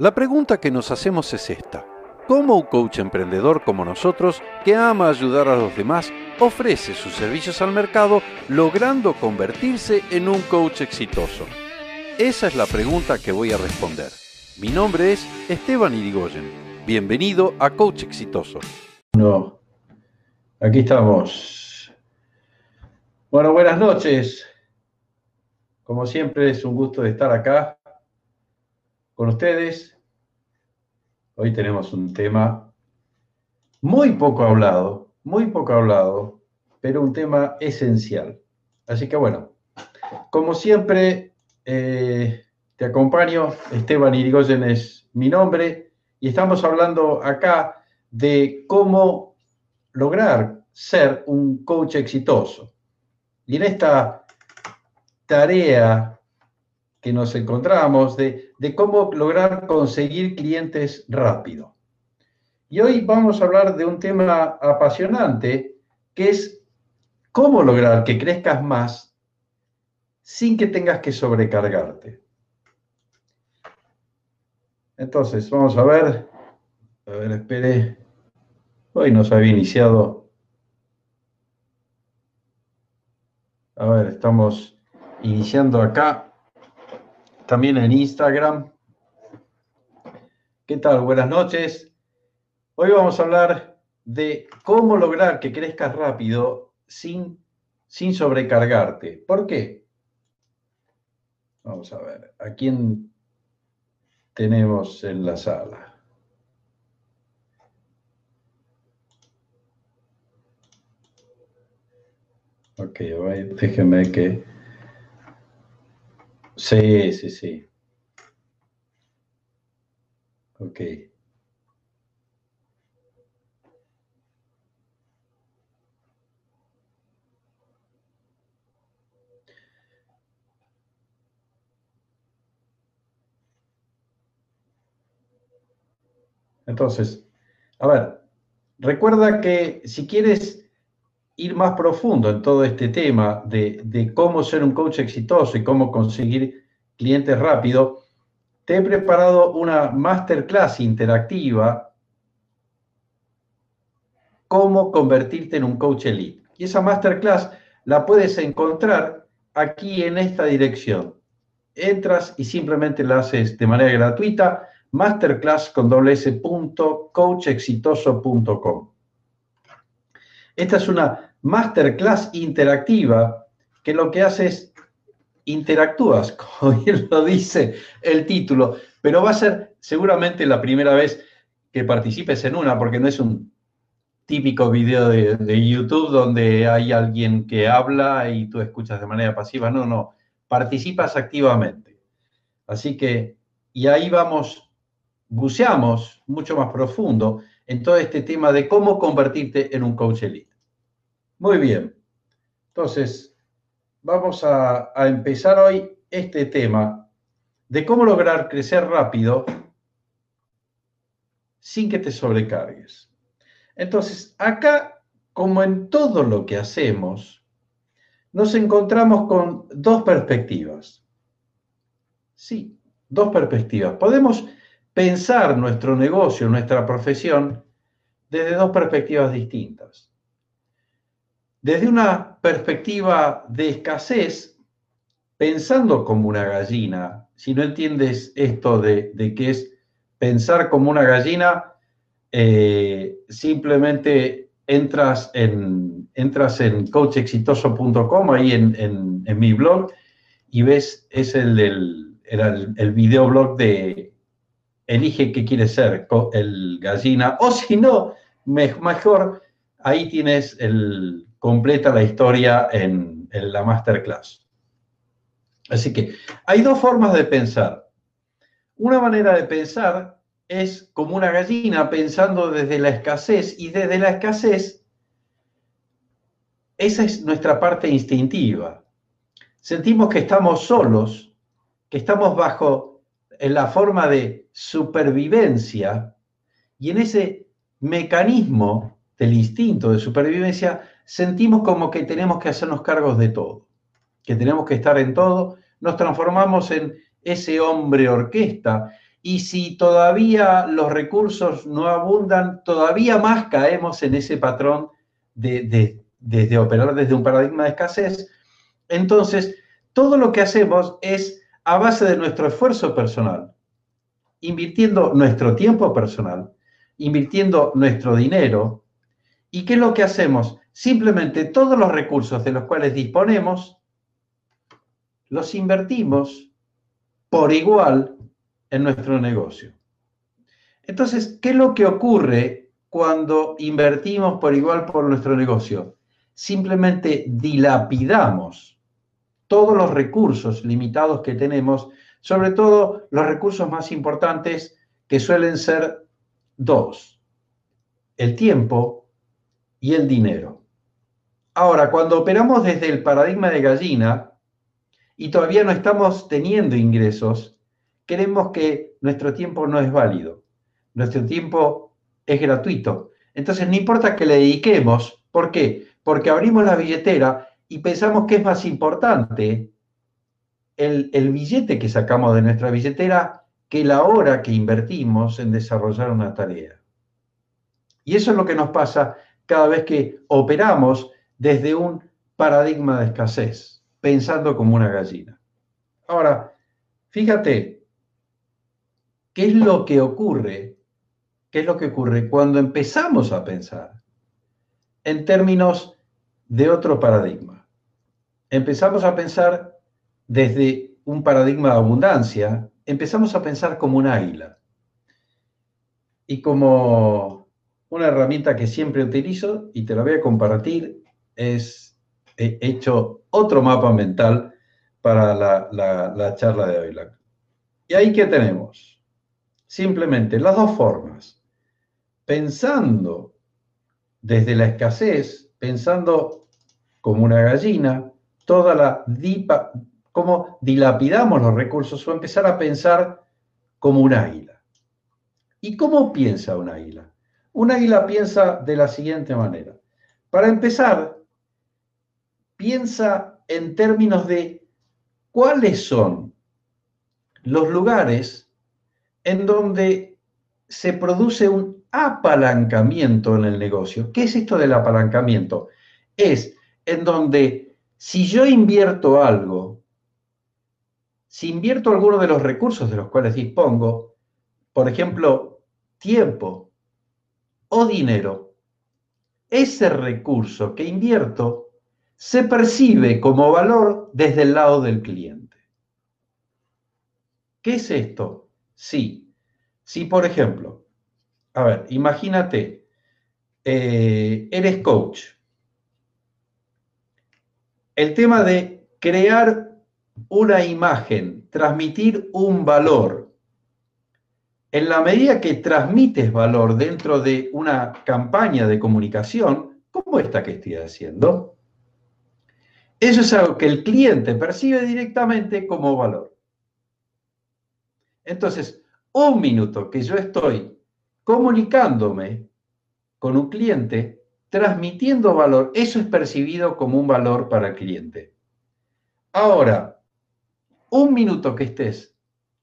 La pregunta que nos hacemos es esta. ¿Cómo un coach emprendedor como nosotros, que ama ayudar a los demás, ofrece sus servicios al mercado logrando convertirse en un coach exitoso? Esa es la pregunta que voy a responder. Mi nombre es Esteban Irigoyen. Bienvenido a Coach Exitoso. No, aquí estamos. Bueno, buenas noches. Como siempre es un gusto de estar acá con ustedes Hoy tenemos un tema muy poco hablado, muy poco hablado, pero un tema esencial. Así que bueno, como siempre, eh, te acompaño. Esteban Irigoyen es mi nombre y estamos hablando acá de cómo lograr ser un coach exitoso. Y en esta tarea que nos encontramos de, cómo lograr conseguir clientes rápido. Y hoy vamos a hablar de un tema apasionante que es cómo lograr que crezcas más sin que tengas que sobrecargarte. Entonces, vamos a ver. A ver, espere. Hoy nos había iniciado. A ver, estamos iniciando acá también en Instagram. ¿Qué tal? Buenas noches. Hoy vamos a hablar de cómo lograr que crezcas rápido sin, sin sobrecargarte. ¿Por qué? Vamos a ver, ¿a quién tenemos en la sala? Ok, déjenme que Sí, sí, sí. Ok. Entonces, a ver, recuerda que si quieres ir más profundo en todo este tema de, cómo ser un coach exitoso y cómo conseguir clientes rápido, te he preparado una masterclass interactiva, cómo convertirte en un coach elite. Y esa masterclass la puedes encontrar aquí en esta dirección. Entras y simplemente la haces de manera gratuita, masterclass con Esta es una masterclass interactiva que lo que hace es interactúas, como bien lo dice el título, pero va a ser seguramente la primera vez que participes en una, porque no es un típico video de, de, YouTube donde hay alguien que habla y tú escuchas de manera pasiva, no, no, participas activamente. Así que, y ahí vamos, buceamos mucho más profundo en todo este tema de cómo convertirte en un coach elite. Muy bien. Entonces, vamos a, empezar hoy este tema de cómo lograr crecer rápido sin que te sobrecargues. Entonces, acá, como en todo lo que hacemos, nos encontramos con dos perspectivas. Sí, dos perspectivas. Podemos pensar nuestro negocio, nuestra profesión, desde dos perspectivas distintas. Desde una perspectiva de escasez, pensando como una gallina, si no entiendes esto de, de qué es pensar como una gallina, eh, simplemente entras en, entras en coachexitoso.com, ahí en, mi blog, y ves, es el el, el videoblog de Elige qué quieres ser, el gallina, o si no, mejor, ahí tienes el, completa la historia en, la masterclass. Así que hay dos formas de pensar. Una manera de pensar es como una gallina pensando desde la escasez y desde la escasez, esa es nuestra parte instintiva. Sentimos que estamos solos, que estamos bajo la forma de supervivencia y en ese mecanismo del instinto de supervivencia sentimos como que tenemos que hacernos cargos de todo, que tenemos que estar en todo, nos transformamos en ese hombre orquesta y si todavía los recursos no abundan, todavía más caemos en ese patrón de, de operar desde un paradigma de escasez. Entonces, todo lo que hacemos es a base de nuestro esfuerzo personal, invirtiendo nuestro tiempo personal, invirtiendo nuestro dinero. ¿Y qué es lo que hacemos? Simplemente todos los recursos de los cuales disponemos, los invertimos por igual en nuestro negocio. Entonces, ¿qué es lo que ocurre cuando invertimos por igual por nuestro negocio? Simplemente dilapidamos todos los recursos limitados que tenemos, sobre todo los recursos más importantes que suelen ser dos, el tiempo y el dinero. Ahora, cuando operamos desde el paradigma de gallina y todavía no estamos teniendo ingresos, creemos que nuestro tiempo no es válido, nuestro tiempo es gratuito. Entonces, no importa que le dediquemos, ¿por qué? Porque abrimos la billetera y pensamos que es más importante el, billete que sacamos de nuestra billetera que la hora que invertimos en desarrollar una tarea. Y eso es lo que nos pasa cada vez que operamos desde un paradigma de escasez, pensando como una gallina. Ahora, fíjate, ¿qué es lo que ocurre? ¿Qué es lo que ocurre cuando empezamos a pensar en términos de otro paradigma? empezamos a pensar desde un paradigma de abundancia, empezamos a pensar como un águila. Y como una herramienta que siempre utilizo y te la voy a compartir, es, he hecho otro mapa mental para la, la charla de hoy. Y ahí que tenemos, simplemente las dos formas, pensando desde la escasez, pensando como una gallina, toda la dipa, cómo dilapidamos los recursos o empezar a pensar como un águila. ¿Y cómo piensa un águila? Un águila piensa de la siguiente manera. Para empezar, piensa en términos de cuáles son los lugares en donde se produce un apalancamiento en el negocio. ¿Qué es esto del apalancamiento? Es en donde si yo invierto algo, si invierto alguno de los recursos de los cuales dispongo, por ejemplo, tiempo o dinero, ese recurso que invierto se percibe como valor desde el lado del cliente. ¿Qué es esto? Sí, si por ejemplo, a ver, imagínate, eh, eres coach el tema de crear una imagen, transmitir un valor. En la medida que transmites valor dentro de una campaña de comunicación, como esta que estoy haciendo, eso es algo que el cliente percibe directamente como valor. Entonces, un minuto que yo estoy comunicándome con un cliente, transmitiendo valor, eso es percibido como un valor para el cliente. Ahora, un minuto que estés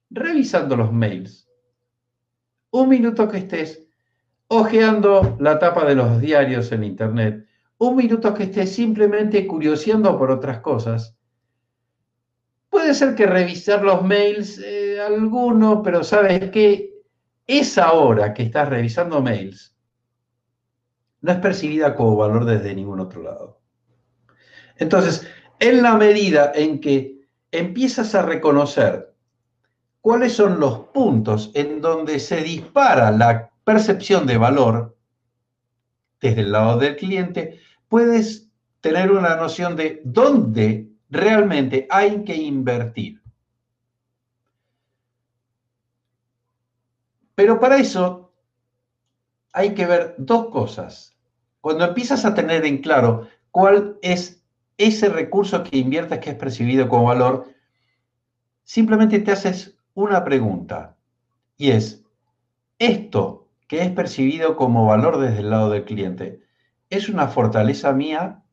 revisando los mails, un minuto que estés hojeando la tapa de los diarios en Internet, un minuto que estés simplemente curioseando por otras cosas. Puede ser que revisar los mails, eh, alguno, pero sabes que esa hora que estás revisando mails no es percibida como valor desde ningún otro lado. Entonces, en la medida en que empiezas a reconocer cuáles son los puntos en donde se dispara la percepción de valor desde el lado del cliente, puedes tener una noción de dónde realmente hay que invertir. Pero para eso hay que ver dos cosas. Cuando empiezas a tener en claro cuál es ese recurso que inviertes que es percibido como valor, simplemente te haces una pregunta y es, ¿esto que es percibido como valor desde el lado del cliente es una fortaleza mía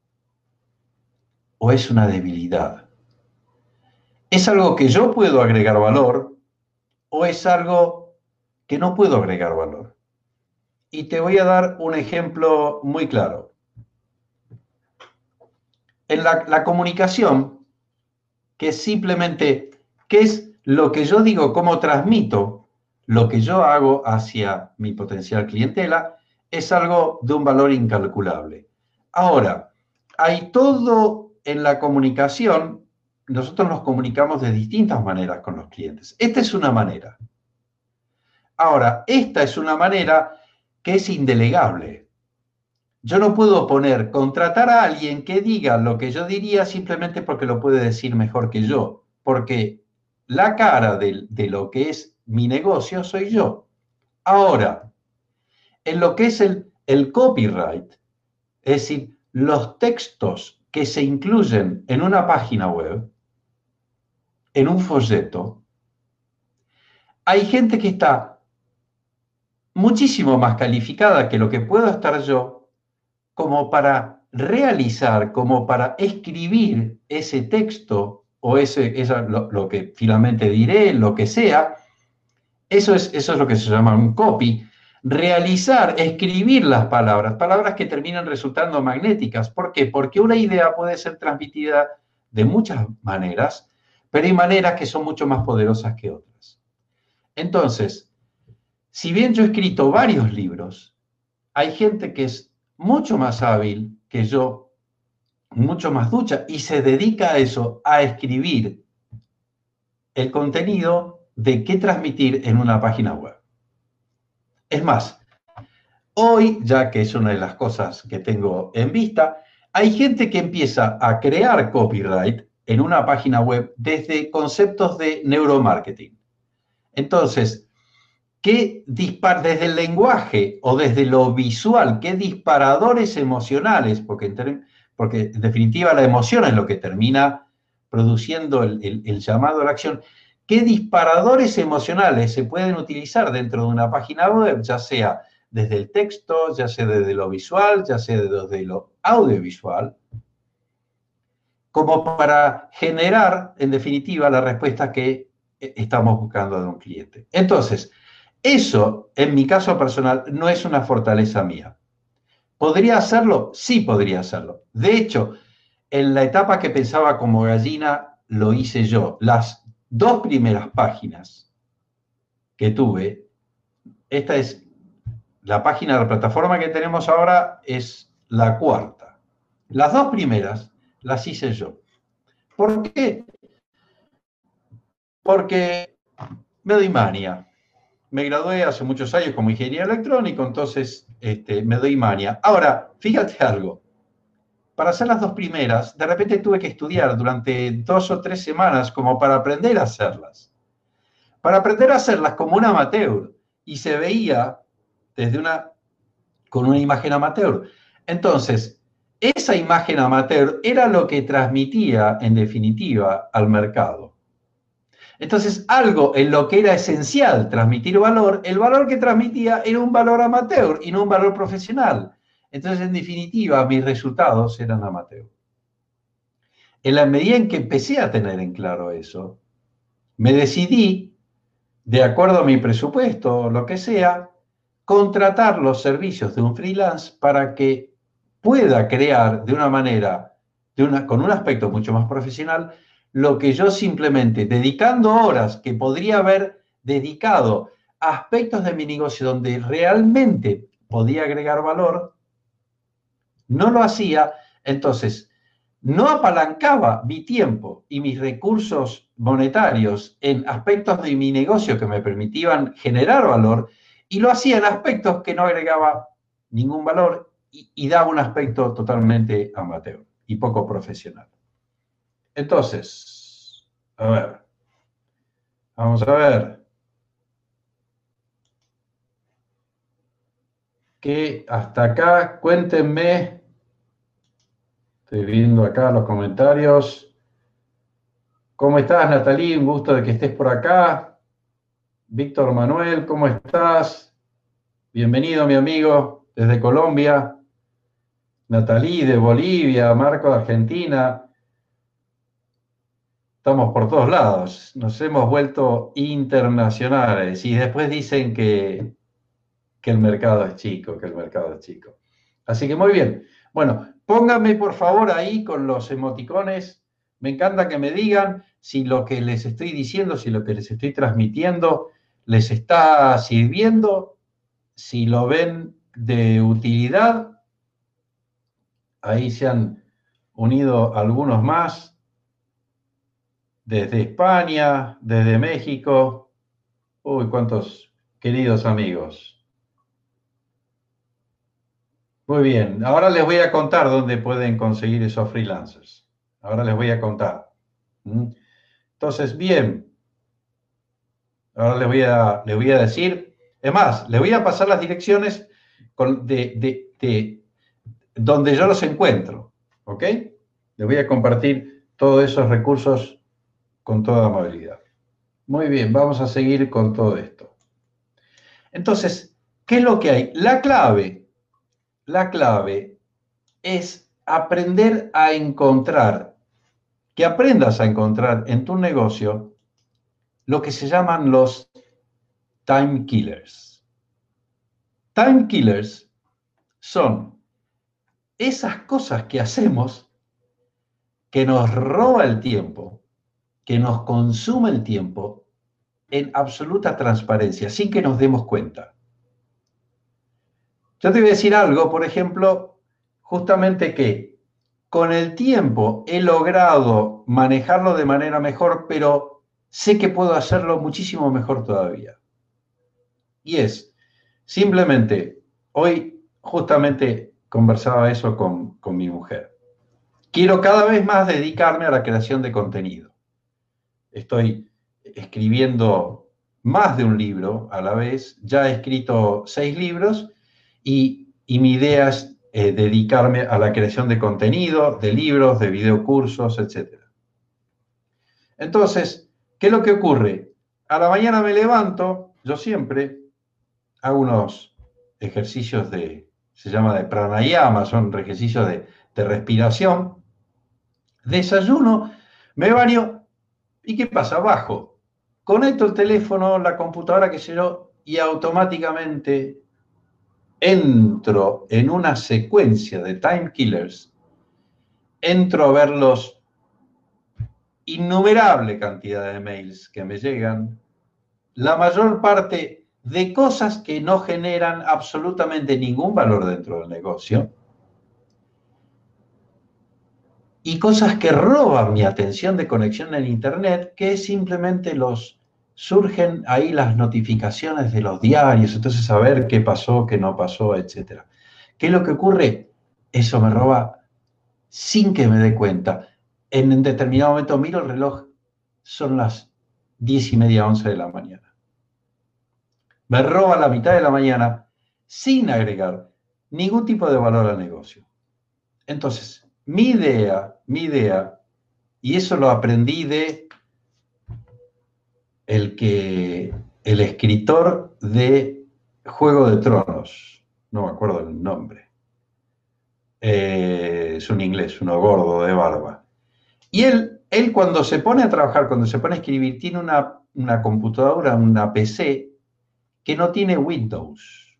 o es una debilidad? ¿Es algo que yo puedo agregar valor o es algo que no puedo agregar valor? Y te voy a dar un ejemplo muy claro. En la, comunicación, que es simplemente qué es lo que yo digo, cómo transmito lo que yo hago hacia mi potencial clientela, es algo de un valor incalculable. Ahora, hay todo en la comunicación, nosotros nos comunicamos de distintas maneras con los clientes. Esta es una manera. Ahora, esta es una manera que es indelegable. Yo no puedo poner, contratar a alguien que diga lo que yo diría simplemente porque lo puede decir mejor que yo, porque la cara de, lo que es mi negocio soy yo. Ahora, en lo que es el, el copyright, es decir, los textos que se incluyen en una página web, en un folleto, hay gente que está muchísimo más calificada que lo que puedo estar yo como para realizar, como para escribir ese texto o ese, lo, que finalmente diré, lo que sea, eso es, eso es lo que se llama un copy, realizar, escribir las palabras, palabras que terminan resultando magnéticas. ¿Por qué? Porque una idea puede ser transmitida de muchas maneras, pero hay maneras que son mucho más poderosas que otras. Entonces, si bien yo he escrito varios libros, hay gente que es mucho más hábil que yo, mucho más ducha, y se dedica a eso, a escribir el contenido de qué transmitir en una página web. Es más, hoy, ya que es una de las cosas que tengo en vista, hay gente que empieza a crear copyright en una página web desde conceptos de neuromarketing. Entonces, ¿qué dispar desde el lenguaje o desde lo visual, qué disparadores emocionales, porque en, porque en definitiva la emoción es lo que termina produciendo el, llamado a la acción, qué disparadores emocionales se pueden utilizar dentro de una página web, ya sea desde el texto, ya sea desde lo visual, ya sea desde lo audiovisual, como para generar, en definitiva, la respuesta que estamos buscando de un cliente. Entonces, eso, en mi caso personal, no es una fortaleza mía. ¿Podría hacerlo? Sí podría hacerlo. De hecho, en la etapa que pensaba como gallina, lo hice yo. Las dos primeras páginas que tuve, esta es la página de la plataforma que tenemos ahora, es la cuarta. Las dos primeras las hice yo. ¿Por qué? Porque me doy mania. Me gradué hace muchos años como ingeniero electrónico, entonces este, me doy mania. Ahora, fíjate algo para hacer las dos primeras, de repente tuve que estudiar durante dos o tres semanas como para aprender a hacerlas. Para aprender a hacerlas como un amateur. Y se veía desde una, con una imagen amateur. Entonces, esa imagen amateur era lo que transmitía, en definitiva, al mercado. Entonces, algo en lo que era esencial transmitir valor, el valor que transmitía era un valor amateur y no un valor profesional. Entonces, en definitiva, mis resultados eran amateur. En la medida en que empecé a tener en claro eso, me decidí, de acuerdo a mi presupuesto o lo que sea, contratar los servicios de un freelance para que pueda crear de una manera, con un aspecto mucho más profesional, lo que yo simplemente, dedicando horas que podría haber dedicado a aspectos de mi negocio donde realmente podía agregar valor, no lo hacía, entonces no apalancaba mi tiempo y mis recursos monetarios en aspectos de mi negocio que me permitían generar valor y lo hacía en aspectos que no agregaba ningún valor y, daba un aspecto totalmente amateur y poco profesional. Entonces, a ver, vamos a ver. Que hasta acá, cuéntenme Estoy viendo acá los comentarios. ¿Cómo estás, Natalie? Un gusto de que estés por acá. Víctor Manuel, ¿cómo estás? Bienvenido, mi amigo, desde Colombia. Natalie de Bolivia, Marco de Argentina. Estamos por todos lados, nos hemos vuelto internacionales y después dicen que, que el mercado es chico, que el mercado es chico. Así que muy bien. Bueno, pónganme por favor ahí con los emoticones. Me encanta que me digan si lo que les estoy diciendo, si lo que les estoy transmitiendo les está sirviendo, si lo ven de utilidad. Ahí se han unido algunos más, desde España, desde México. Uy, cuántos queridos amigos. Muy bien, ahora les voy a contar dónde pueden conseguir esos freelancers. Ahora les voy a contar. ¿Mm? Entonces, bien, ahora les voy a, les voy a decir, es más, les voy a pasar las direcciones de, de donde yo los encuentro, ¿ok? Les voy a compartir todos esos recursos con toda amabilidad. Muy bien, vamos a seguir con todo esto. Entonces, ¿qué es lo que hay? La clave la clave es aprender a encontrar, que aprendas a encontrar en tu negocio lo que se llaman los time killers. Time killers son esas cosas que hacemos que nos roba el tiempo, que nos consume el tiempo en absoluta transparencia, sin que nos demos cuenta. Yo te voy a decir algo, por ejemplo, justamente que con el tiempo he logrado manejarlo de manera mejor, pero sé que puedo hacerlo muchísimo mejor todavía. Y es, simplemente, hoy justamente conversaba eso con, con mi mujer. Quiero cada vez más dedicarme a la creación de contenido. Estoy escribiendo más de un libro a la vez, ya he escrito seis libros y, mi idea es eh, dedicarme a la creación de contenido, de libros, de videocursos, etc. Entonces, ¿qué es lo que ocurre? A la mañana me levanto, yo siempre hago unos ejercicios de, se llama de pranayama, son ejercicios de, de respiración, desayuno, me baño, ¿y qué pasa? Bajo, conecto el teléfono, la computadora, que sé yo, y automáticamente entro en una secuencia de time killers, entro a ver los innumerable cantidad de mails que me llegan, la mayor parte de cosas que no generan absolutamente ningún valor dentro del negocio y cosas que roban mi atención de conexión en Internet, que simplemente los surgen ahí las notificaciones de los diarios, entonces a ver qué pasó, qué no pasó, etc. ¿Qué es lo que ocurre? Eso me roba sin que me dé cuenta. En un determinado momento miro el reloj, son las diez y media, once de la mañana. Me roba la mitad de la mañana sin agregar ningún tipo de valor al negocio. Entonces, mi idea, mi idea, y eso lo aprendí de el que el escritor de Juego de Tronos, no me acuerdo el nombre, eh, es un inglés, uno gordo de barba. Y él, él cuando se pone a trabajar, cuando se pone a escribir, tiene una, una computadora, una PC que no tiene Windows,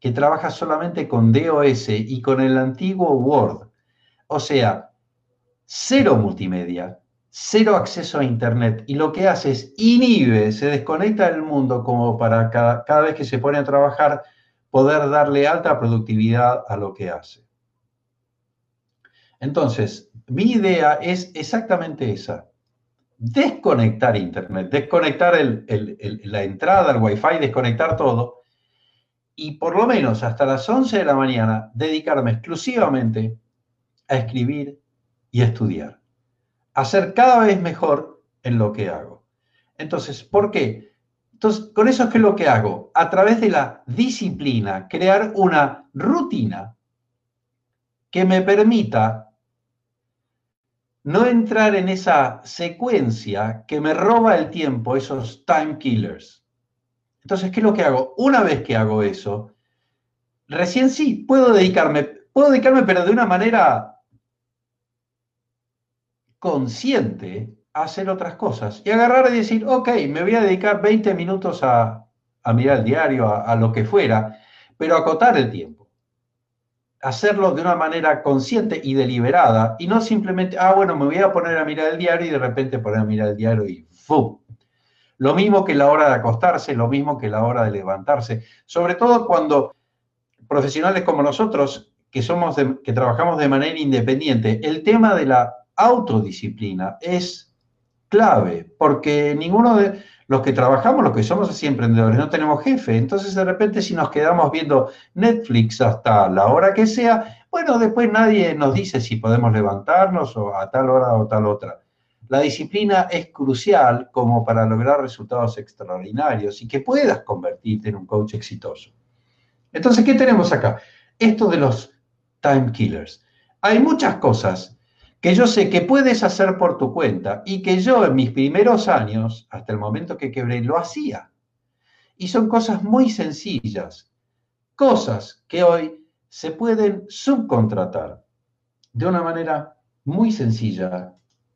que trabaja solamente con DOS y con el antiguo Word. O sea, cero multimedia, cero acceso a Internet y lo que hace es inhibe, se desconecta del mundo como para cada, vez que se pone a trabajar poder darle alta productividad a lo que hace. Entonces, mi idea es exactamente esa. Desconectar Internet, desconectar la entrada al Wi-Fi, desconectar todo y por lo menos hasta las 11 de la mañana dedicarme exclusivamente a escribir y estudiar a ser cada vez mejor en lo que hago. Entonces, ¿por qué? Entonces, con eso es lo que hago, a través de la disciplina, crear una rutina que me permita no entrar en esa secuencia que me roba el tiempo, esos time killers. Entonces, ¿qué es lo que hago? Una vez que hago eso, recién sí, puedo dedicarme, puedo dedicarme, pero de una manera consciente a hacer otras cosas y agarrar y decir, ok, me voy a dedicar 20 minutos a, mirar el diario, a, lo que fuera, pero acotar el tiempo. Hacerlo de una manera consciente y deliberada y no simplemente, ah, bueno, me voy a poner a mirar el diario y de repente poner a mirar el diario y ¡fum! Lo mismo que la hora de acostarse, lo mismo que la hora de levantarse, sobre todo cuando profesionales como nosotros, que, somos que trabajamos de manera independiente, el tema de la autodisciplina es clave, porque ninguno de los que trabajamos, los que somos así emprendedores, no tenemos jefe. Entonces, de repente, si nos quedamos viendo Netflix hasta la hora que sea, bueno, después nadie nos dice si podemos levantarnos o a tal hora o tal otra. La disciplina es crucial como para lograr resultados extraordinarios y que puedas convertirte en un coach exitoso. Entonces, ¿qué tenemos acá? Esto de los time killers. Hay muchas cosas que yo sé que puedes hacer por tu cuenta y que yo en mis primeros años, hasta el momento que quebré, lo hacía. Y son cosas muy sencillas, cosas que hoy se pueden subcontratar de una manera muy sencilla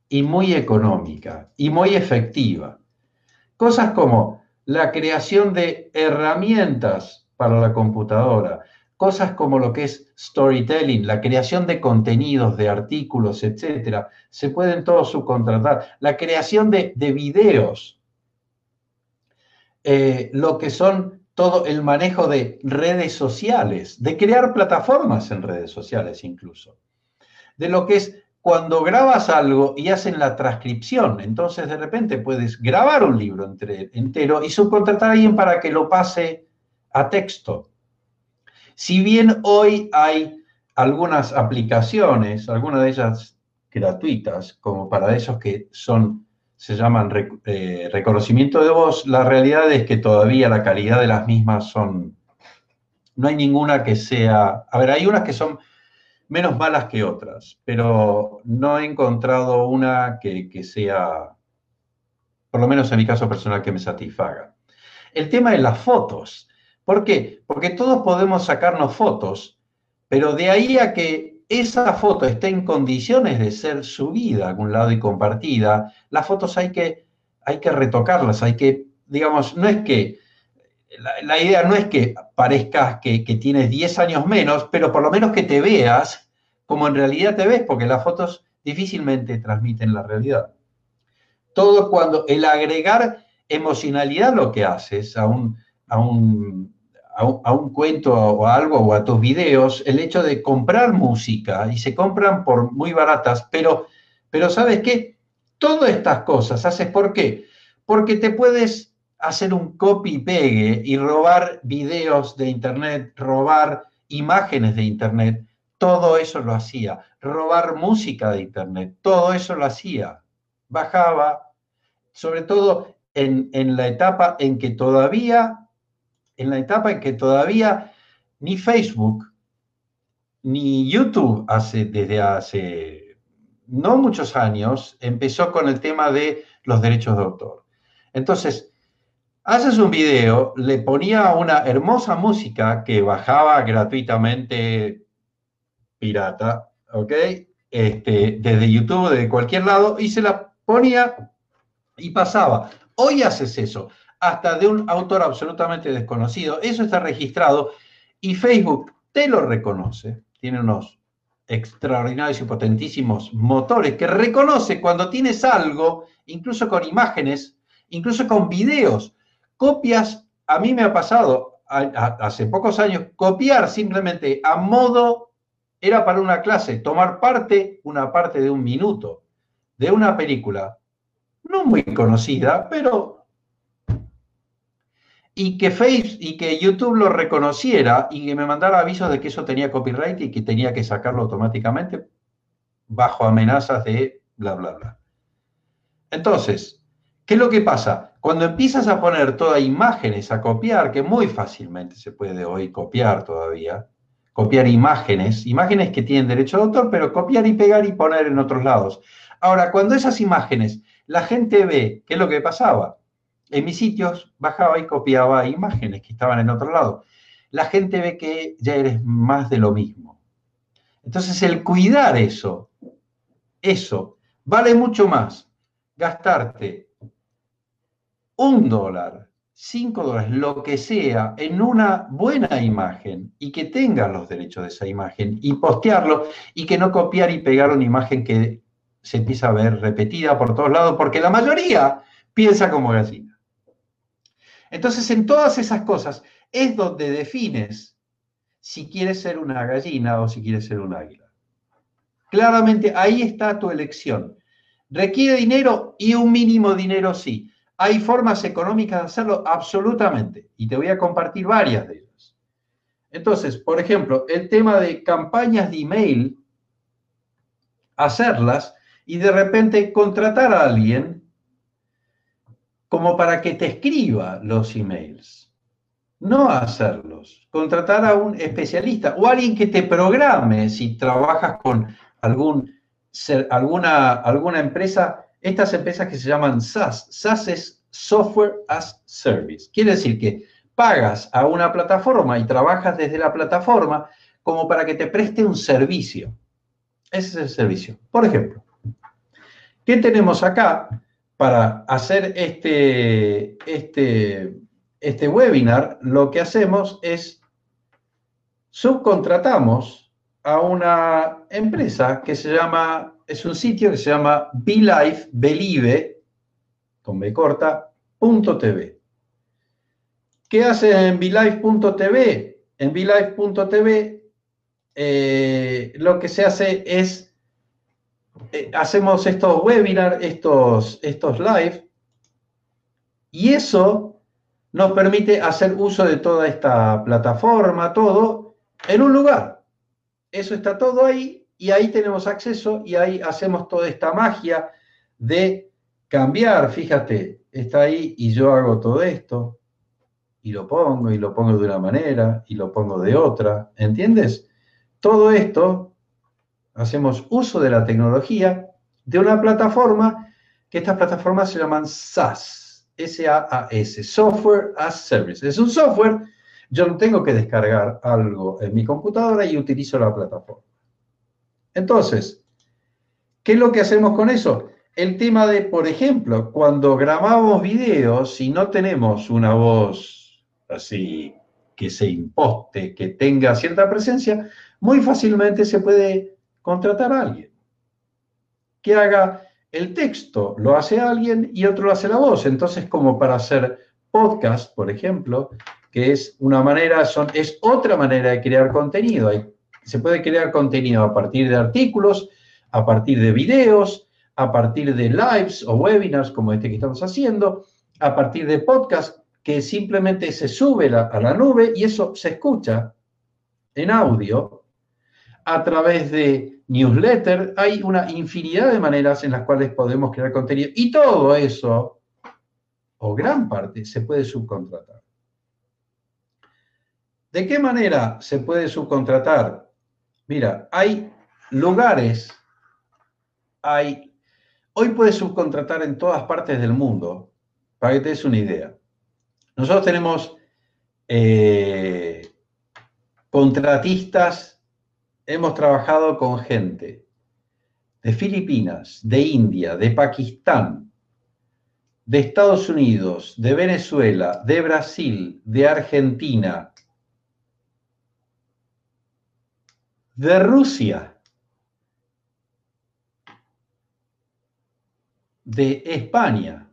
y muy económica y muy efectiva. Cosas como la creación de herramientas para la computadora, cosas como lo que es storytelling, la creación de contenidos, de artículos, etcétera, se pueden todos subcontratar. La creación de, videos, eh, lo que son todo el manejo de redes sociales, de crear plataformas en redes sociales incluso, de lo que es cuando grabas algo y hacen la transcripción, entonces de repente puedes grabar un libro entero y subcontratar a alguien para que lo pase a texto. Si bien hoy hay algunas aplicaciones, algunas de ellas gratuitas, como para esos que son, se llaman eh, reconocimiento de voz, la realidad es que todavía la calidad de las mismas son, no hay ninguna que sea, a ver, hay unas que son menos malas que otras, pero no he encontrado una que, sea, por lo menos en mi caso personal, que me satisfaga. El tema de las fotos. ¿Por qué? Porque todos podemos sacarnos fotos, pero de ahí a que esa foto esté en condiciones de ser subida a algún lado y compartida, las fotos hay que, hay que retocarlas, hay que, digamos, no es que la, idea no es que parezcas que, tienes 10 años menos, pero por lo menos que te veas como en realidad te ves, porque las fotos difícilmente transmiten la realidad. Todo cuando el agregar emocionalidad lo que haces a un, a un, a cuento o a algo o a tus videos, el hecho de comprar música y se compran por muy baratas, pero, pero ¿sabes qué? Todas estas cosas haces por qué? Porque te puedes hacer un copy pegue y robar videos de Internet, robar imágenes de Internet, todo eso lo hacía. Robar música de Internet, todo eso lo hacía. Bajaba, sobre todo en, la etapa en que todavía, en la etapa en que todavía ni Facebook ni YouTube hace, desde hace no muchos años empezó con el tema de los derechos de autor. Entonces, haces un video, le ponía una hermosa música que bajaba gratuitamente pirata, ¿ok? Este, desde YouTube, de cualquier lado, y se la ponía y pasaba. Hoy haces eso, hasta de un autor absolutamente desconocido. Eso está registrado y Facebook te lo reconoce. Tiene unos extraordinarios y potentísimos motores que reconoce cuando tienes algo, incluso con imágenes, incluso con videos copias, a mí me ha pasado hace pocos años, copiar simplemente a modo, era para una clase, tomar parte, una parte de un minuto, de una película, no muy conocida, pero... Y que Face y que YouTube lo reconociera y que me mandara avisos de que eso tenía copyright y que tenía que sacarlo automáticamente bajo amenazas de bla, bla, bla. Entonces, ¿qué es lo que pasa? Cuando empiezas a poner todas imágenes a copiar, que muy fácilmente se puede hoy copiar todavía, copiar imágenes, imágenes que tienen derecho de autor, pero copiar y pegar y poner en otros lados. Ahora, cuando esas imágenes la gente ve, ¿qué es lo que pasaba? En mis sitios bajaba y copiaba imágenes que estaban en otro lado. La gente ve que ya eres más de lo mismo. Entonces, el cuidar eso, eso, vale mucho más gastarte un dólar, cinco dólares, lo que sea, en una buena imagen y que tengas los derechos de esa imagen y postearlo y que no copiar y pegar una imagen que se empieza a ver repetida por todos lados porque la mayoría piensa como gallina. Entonces, en todas esas cosas es donde defines si quieres ser una gallina o si quieres ser un águila. Claramente ahí está tu elección. ¿Requiere dinero? Y un mínimo dinero sí. ¿Hay formas económicas de hacerlo? Absolutamente. Y te voy a compartir varias de ellas. Entonces, por ejemplo, el tema de campañas de email, hacerlas y de repente contratar a alguien como para que te escriba los emails. No hacerlos. Contratar a un especialista o alguien que te programe si trabajas con alguna, alguna empresa, estas empresas que se llaman SaaS. SaaS es Software as Service. Quiere decir que pagas a una plataforma y trabajas desde la plataforma como para que te preste un servicio. Ese es el servicio. Por ejemplo, ¿qué tenemos acá? Para hacer este, este, este webinar, lo que hacemos es subcontratamos a una empresa que se llama, es un sitio que se llama BeLife, Believe, con B corta, punto .tv. ¿Qué hace en BeLife.tv? En BeLife.tv eh, lo que se hace es eh, hacemos estos webinars, estos, estos live, y eso nos permite hacer uso de toda esta plataforma, todo, en un lugar. Eso está todo ahí y ahí tenemos acceso y ahí hacemos toda esta magia de cambiar, fíjate, está ahí y yo hago todo esto y lo pongo y lo pongo de una manera y lo pongo de otra, ¿entiendes? Todo esto hacemos uso de la tecnología de una plataforma que estas plataformas se llaman SaaS, S-A-A-S, Software as Service. Es un software, yo no tengo que descargar algo en mi computadora y utilizo la plataforma. Entonces, ¿qué es lo que hacemos con eso? El tema de, por ejemplo, cuando grabamos videos y no tenemos una voz así que se imposte, que tenga cierta presencia, muy fácilmente se puede contratar a alguien que haga el texto, lo hace alguien y otro lo hace la voz. Entonces, como para hacer podcast, por ejemplo, que es una manera, son, es otra manera de crear contenido. se puede crear contenido a partir de artículos, a partir de videos, a partir de lives o webinars como este que estamos haciendo, a partir de podcast que simplemente se sube a la nube y eso se escucha en audio a través de newsletter. Hay una infinidad de maneras en las cuales podemos crear contenido y todo eso, o gran parte, se puede subcontratar. ¿De qué manera se puede subcontratar? Mira, hay lugares, hay, hoy puedes subcontratar en todas partes del mundo, para que te des una idea. Nosotros tenemos eh, contratistas hemos trabajado con gente de Filipinas, de India, de Pakistán, de Estados Unidos, de Venezuela, de Brasil, de Argentina, de Rusia, de España.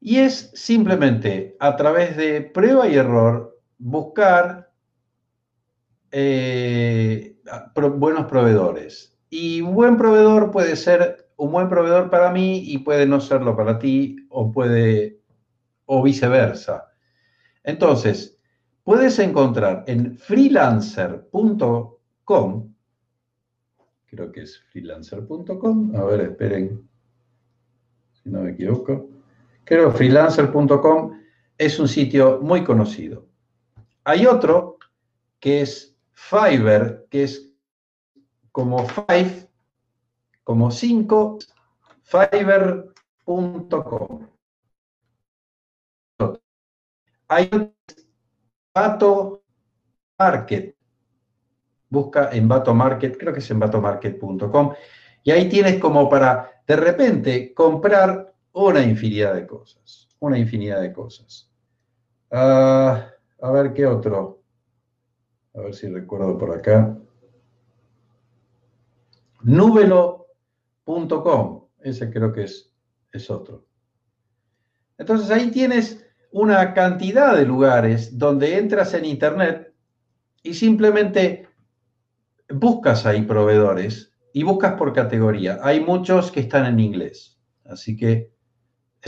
Y es simplemente a través de prueba y error buscar eh, buenos proveedores. Y un buen proveedor puede ser un buen proveedor para mí y puede no serlo para ti o puede o viceversa. Entonces, puedes encontrar en freelancer.com, creo que es freelancer.com, a ver, esperen, si no me equivoco, creo freelancer.com es un sitio muy conocido. Hay otro que es Fiverr, que es como five, como cinco, fiverr.com. Hay Bato Market. Busca en Bato Market, creo que es en batomarket.com. Y ahí tienes como para, de repente, comprar una infinidad de cosas, una infinidad de cosas. Ah, a ver qué otro. A ver si recuerdo por acá. Núvelo.com, ese creo que es, es otro. Entonces ahí tienes una cantidad de lugares donde entras en Internet y simplemente buscas ahí proveedores y buscas por categoría. Hay muchos que están en inglés, así que,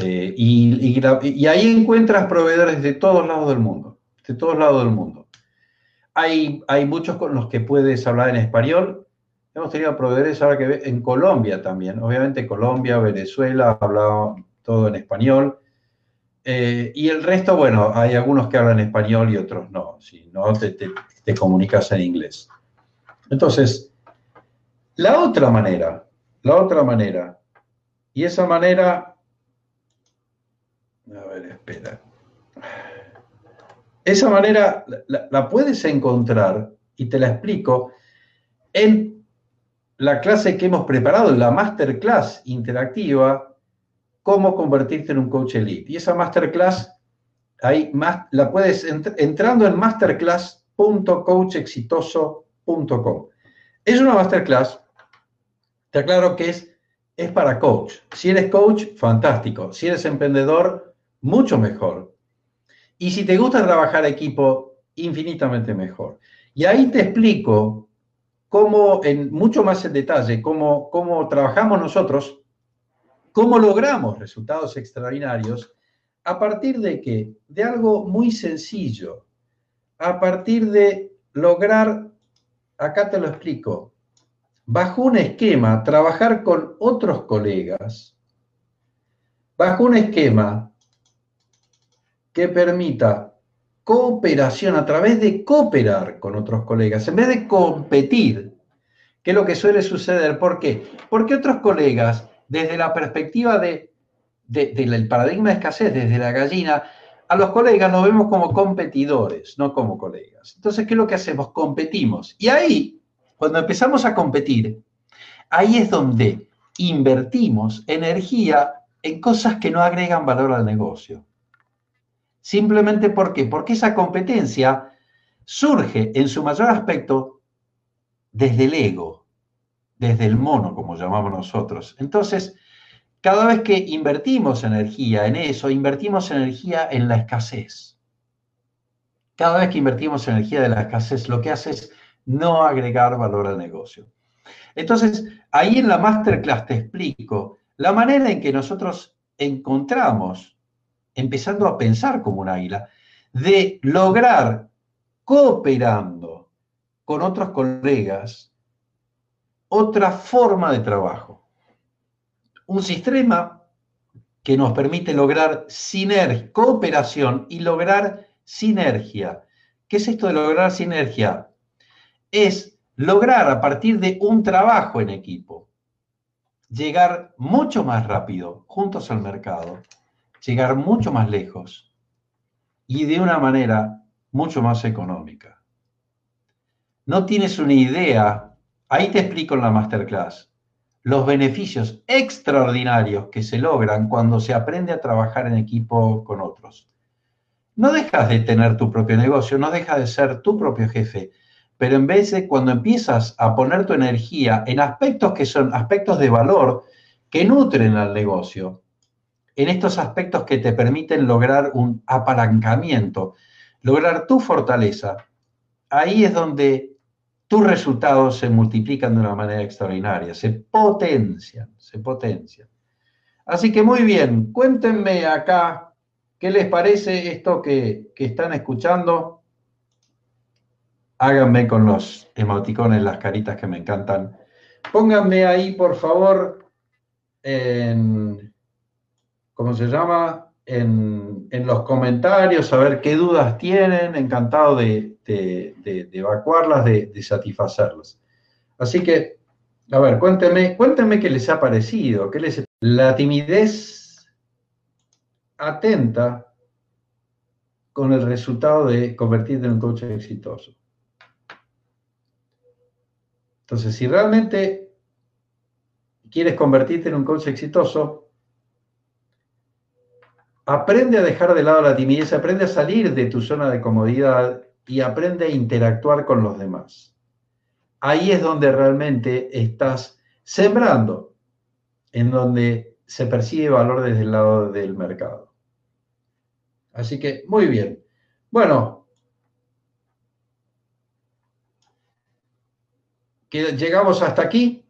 eh, y, ahí encuentras proveedores de todos lados del mundo, de todos lados del mundo. Hay, muchos con los que puedes hablar en español. Hemos tenido proveedores ahora que en Colombia también. Obviamente Colombia, Venezuela, hablado todo en español. Eh, y el resto, bueno, hay algunos que hablan español y otros no. Si no, te, te, comunicas en inglés. Entonces, la otra manera, la otra manera, y esa manera, a ver, espera. Esa manera la, puedes encontrar, y te la explico, en la clase que hemos preparado, la masterclass interactiva cómo convertirte en un coach elite. Y esa masterclass, ahí más, la puedes entrando en masterclass.coachexitoso.com. Es una masterclass, te aclaro que es, es para coach. Si eres coach, fantástico. Si eres emprendedor, mucho mejor. Y si te gusta trabajar equipo, infinitamente mejor. Y ahí te explico cómo, en mucho más en detalle, cómo, cómo trabajamos nosotros ¿Cómo logramos resultados extraordinarios? A partir de qué? De algo muy sencillo. A partir de lograr, acá te lo explico, bajo un esquema, trabajar con otros colegas, bajo un esquema que permita cooperación a través de cooperar con otros colegas, en vez de competir, que es lo que suele suceder. ¿Por qué? Porque otros colegas desde la perspectiva de, del paradigma de escasez, desde la gallina, a los colegas nos vemos como competidores, no como colegas. Entonces, ¿qué es lo que hacemos? Competimos. Y ahí, cuando empezamos a competir, ahí es donde invertimos energía en cosas que no agregan valor al negocio. Simplemente ¿por qué? Porque esa competencia surge en su mayor aspecto desde el ego, desde el mono, como llamamos nosotros. Entonces, cada vez que invertimos energía en eso, invertimos energía en la escasez. Cada vez que invertimos energía de la escasez, lo que hace es no agregar valor al negocio. Entonces, ahí en la masterclass te explico la manera en que nosotros encontramos, empezando a pensar como un águila, de lograr cooperando con otros colegas otra forma de trabajo. Un sistema que nos permite lograr sinergia, cooperación y lograr sinergia. ¿Qué es esto de lograr sinergia? Es lograr a partir de un trabajo en equipo, llegar mucho más rápido juntos al mercado, llegar mucho más lejos y de una manera mucho más económica. No tienes una idea Ahí te explico en la masterclass los beneficios extraordinarios que se logran cuando se aprende a trabajar en equipo con otros. No dejas de tener tu propio negocio, no dejas de ser tu propio jefe, pero en vez de cuando empiezas a poner tu energía en aspectos que son aspectos de valor que nutren al negocio, en estos aspectos que te permiten lograr un apalancamiento, lograr tu fortaleza, ahí es donde tus resultados se multiplican de una manera extraordinaria, se potencian, se potencian. Así que muy bien, cuéntenme acá qué les parece esto que, están escuchando. Háganme con los emoticones las caritas que me encantan. Pónganme ahí, por favor, en, ¿cómo se llama? En, en los comentarios, a ver qué dudas tienen. Encantado de, de, evacuarlas, de, satisfacerlas. Así que, a ver, cuéntenme, cuéntenme qué les ha parecido, qué les... La timidez atenta con el resultado de convertirte en un coach exitoso. Entonces, si realmente quieres convertirte en un coach exitoso, aprende a dejar de lado la timidez, aprende a salir de tu zona de comodidad y aprende a interactuar con los demás. Ahí es donde realmente estás sembrando, en donde se percibe valor desde el lado del mercado. Así que, muy bien. Bueno, llegamos hasta aquí.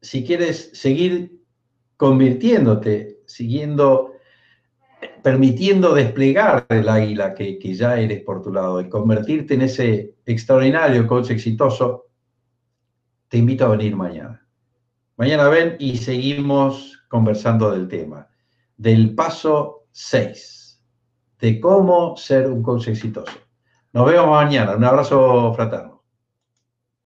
Si quieres seguir convirtiéndote, siguiendo, permitiendo desplegar el águila que, ya eres por tu lado y convertirte en ese extraordinario coach exitoso, te invito a venir mañana. Mañana ven y seguimos conversando del tema, del paso 6, de cómo ser un coach exitoso. Nos vemos mañana. Un abrazo fraterno.